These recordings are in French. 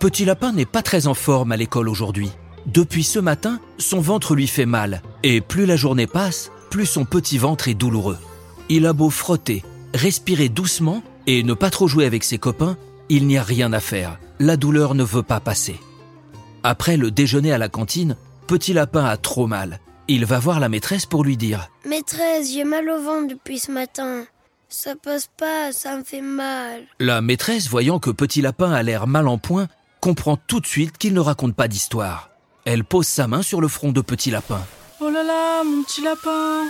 Petit Lapin n'est pas très en forme à l'école aujourd'hui. Depuis ce matin, son ventre lui fait mal, et plus la journée passe, plus son petit ventre est douloureux. Il a beau frotter, respirer doucement et ne pas trop jouer avec ses copains, il n'y a rien à faire. La douleur ne veut pas passer. Après le déjeuner à la cantine, Petit Lapin a trop mal. Il va voir la maîtresse pour lui dire Maîtresse, j'ai mal au ventre depuis ce matin. Ça passe pas, ça me fait mal. La maîtresse, voyant que Petit Lapin a l'air mal en point, comprend tout de suite qu'il ne raconte pas d'histoire. Elle pose sa main sur le front de Petit Lapin. Oh là là, mon petit lapin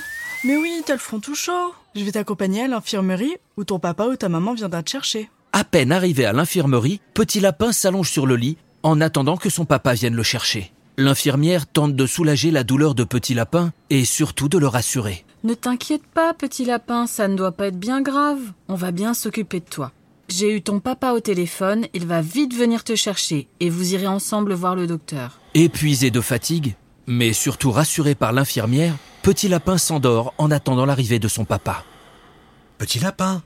Mais oui, t'as le front tout chaud. Je vais t'accompagner à l'infirmerie où ton papa ou ta maman viendra te chercher. À peine arrivé à l'infirmerie, Petit Lapin s'allonge sur le lit en attendant que son papa vienne le chercher. L'infirmière tente de soulager la douleur de Petit Lapin et surtout de le rassurer. Ne t'inquiète pas, petit lapin, ça ne doit pas être bien grave. On va bien s'occuper de toi. J'ai eu ton papa au téléphone, il va vite venir te chercher et vous irez ensemble voir le docteur. Épuisé de fatigue, mais surtout rassuré par l'infirmière, Petit Lapin s'endort en attendant l'arrivée de son papa. Petit lapin,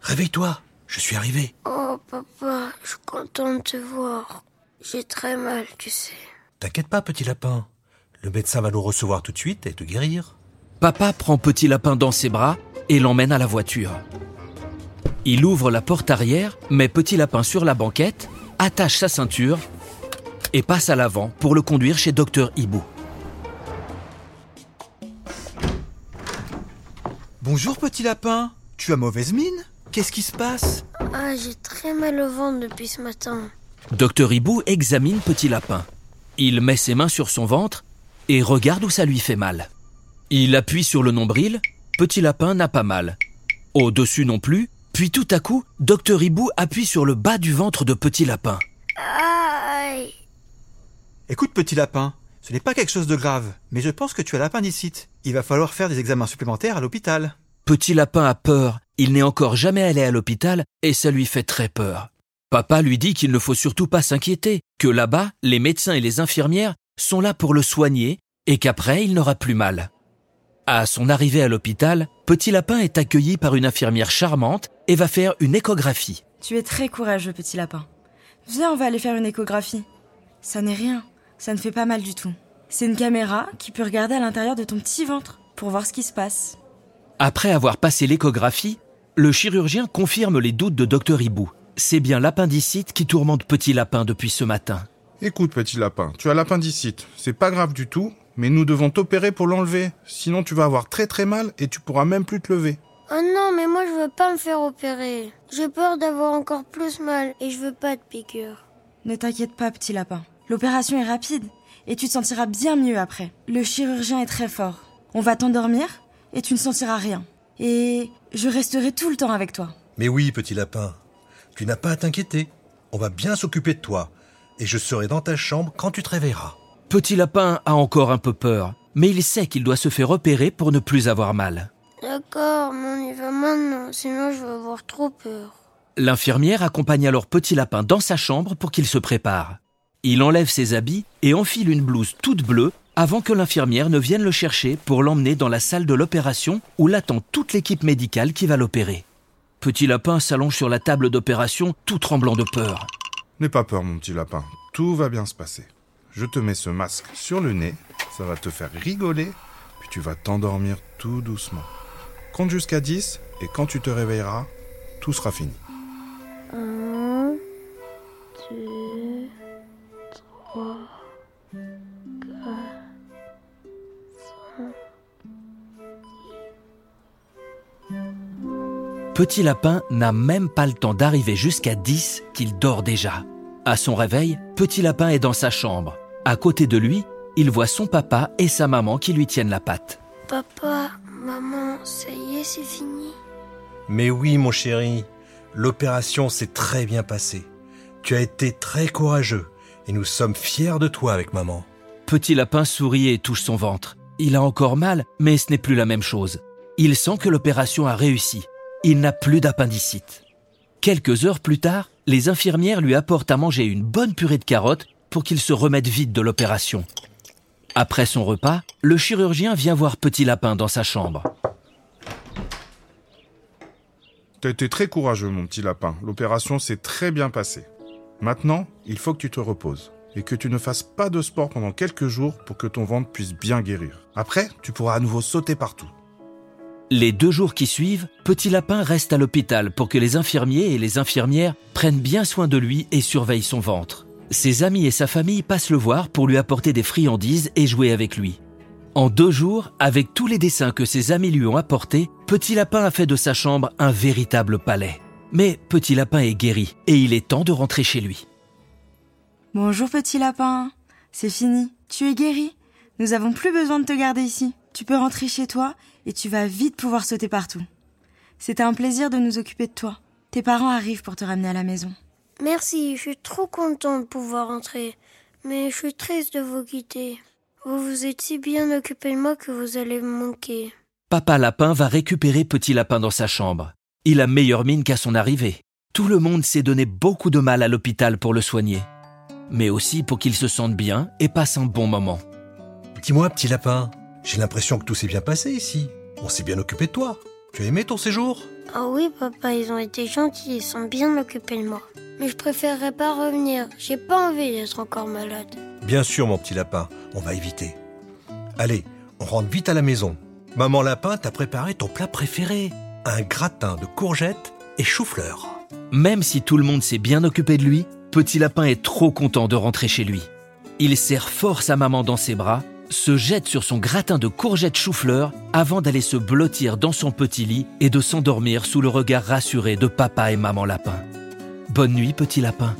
réveille-toi, je suis arrivé. Oh papa, je suis content de te voir. J'ai très mal, tu sais. T'inquiète pas, petit lapin. Le médecin va nous recevoir tout de suite et te guérir. Papa prend Petit Lapin dans ses bras et l'emmène à la voiture. Il ouvre la porte arrière, met Petit Lapin sur la banquette, attache sa ceinture et passe à l'avant pour le conduire chez Docteur Hibou. Bonjour petit lapin, tu as mauvaise mine? Qu'est-ce qui se passe? Ah, j'ai très mal au ventre depuis ce matin. Docteur Hibou examine Petit Lapin. Il met ses mains sur son ventre et regarde où ça lui fait mal. Il appuie sur le nombril, Petit Lapin n'a pas mal. Au-dessus non plus, puis tout à coup, Docteur Hibou appuie sur le bas du ventre de Petit Lapin. Aïe Écoute petit lapin, ce n'est pas quelque chose de grave, mais je pense que tu as l'appendicite. Il va falloir faire des examens supplémentaires à l'hôpital. Petit Lapin a peur, il n'est encore jamais allé à l'hôpital et ça lui fait très peur. Papa lui dit qu'il ne faut surtout pas s'inquiéter, que là-bas, les médecins et les infirmières sont là pour le soigner et qu'après, il n'aura plus mal. À son arrivée à l'hôpital, Petit Lapin est accueilli par une infirmière charmante et va faire une échographie. Tu es très courageux, petit lapin. Viens, on va aller faire une échographie. Ça n'est rien, ça ne fait pas mal du tout. C'est une caméra qui peut regarder à l'intérieur de ton petit ventre pour voir ce qui se passe. Après avoir passé l'échographie, le chirurgien confirme les doutes de Dr Hibou. C'est bien l'appendicite qui tourmente Petit Lapin depuis ce matin. Écoute, petit lapin, tu as l'appendicite. C'est pas grave du tout, mais nous devons t'opérer pour l'enlever. Sinon, tu vas avoir très très mal et tu pourras même plus te lever. Oh non, mais moi je veux pas me faire opérer. J'ai peur d'avoir encore plus mal et je veux pas de piqûre. Ne t'inquiète pas, petit lapin. L'opération est rapide et tu te sentiras bien mieux après. Le chirurgien est très fort. On va t'endormir et tu ne sentiras rien. Et je resterai tout le temps avec toi. Mais oui, petit lapin, tu n'as pas à t'inquiéter. On va bien s'occuper de toi. Et je serai dans ta chambre quand tu te réveilleras. Petit Lapin a encore un peu peur, mais il sait qu'il doit se faire opérer pour ne plus avoir mal. D'accord, mais on y va maintenant, sinon je vais avoir trop peur. L'infirmière accompagne alors Petit Lapin dans sa chambre pour qu'il se prépare. Il enlève ses habits et enfile une blouse toute bleue avant que l'infirmière ne vienne le chercher pour l'emmener dans la salle de l'opération où l'attend toute l'équipe médicale qui va l'opérer. Petit Lapin s'allonge sur la table d'opération tout tremblant de peur. N'aie pas peur, mon petit lapin. Tout va bien se passer. Je te mets ce masque sur le nez, ça va te faire rigoler, puis tu vas t'endormir tout doucement. Compte jusqu'à 10 et quand tu te réveilleras, tout sera fini. Un, deux, trois, Petit Lapin n'a même pas le temps d'arriver jusqu'à 10 qu'il dort déjà. À son réveil, Petit Lapin est dans sa chambre. À côté de lui, il voit son papa et sa maman qui lui tiennent la patte. Papa, maman, ça y est, c'est fini. Mais oui, mon chéri, l'opération s'est très bien passée. Tu as été très courageux et nous sommes fiers de toi avec maman. Petit Lapin sourit et touche son ventre. Il a encore mal, mais ce n'est plus la même chose. Il sent que l'opération a réussi. Il n'a plus d'appendicite. Quelques heures plus tard, les infirmières lui apportent à manger une bonne purée de carottes pour qu'il se remette vite de l'opération. Après son repas, le chirurgien vient voir Petit Lapin dans sa chambre. T'as été très courageux, mon petit lapin. L'opération s'est très bien passée. Maintenant, il faut que tu te reposes et que tu ne fasses pas de sport pendant quelques jours pour que ton ventre puisse bien guérir. Après, tu pourras à nouveau sauter partout. Les deux jours qui suivent, Petit Lapin reste à l'hôpital pour que les infirmiers et les infirmières prennent bien soin de lui et surveillent son ventre. Ses amis et sa famille passent le voir pour lui apporter des friandises et jouer avec lui. En deux jours, avec tous les dessins que ses amis lui ont apportés, Petit Lapin a fait de sa chambre un véritable palais. Mais Petit Lapin est guéri et il est temps de rentrer chez lui. Bonjour petit lapin. C'est fini. Tu es guéri. Nous avons plus besoin de te garder ici. Tu peux rentrer chez toi et tu vas vite pouvoir sauter partout. C'était un plaisir de nous occuper de toi. Tes parents arrivent pour te ramener à la maison. Merci, je suis trop content de pouvoir rentrer. Mais je suis triste de vous quitter. Vous vous êtes si bien occupé de moi que vous allez me manquer. Papa Lapin va récupérer Petit Lapin dans sa chambre. Il a meilleure mine qu'à son arrivée. Tout le monde s'est donné beaucoup de mal à l'hôpital pour le soigner. Mais aussi pour qu'il se sente bien et passe un bon moment. Dis-moi, petit lapin, j'ai l'impression que tout s'est bien passé ici. On s'est bien occupé de toi. Tu as aimé ton séjour? Ah oui, papa, ils ont été gentils, ils sont bien occupés de moi. Mais je préférerais pas revenir. J'ai pas envie d'être encore malade. Bien sûr, mon petit lapin, on va éviter. Allez, on rentre vite à la maison. Maman Lapin t'a préparé ton plat préféré. Un gratin de courgettes et chou-fleur. Même si tout le monde s'est bien occupé de lui, Petit Lapin est trop content de rentrer chez lui. Il serre fort sa maman dans ses bras, se jette sur son gratin de courgettes chou-fleur avant d'aller se blottir dans son petit lit et de s'endormir sous le regard rassuré de papa et maman Lapin. Bonne nuit, Petit Lapin.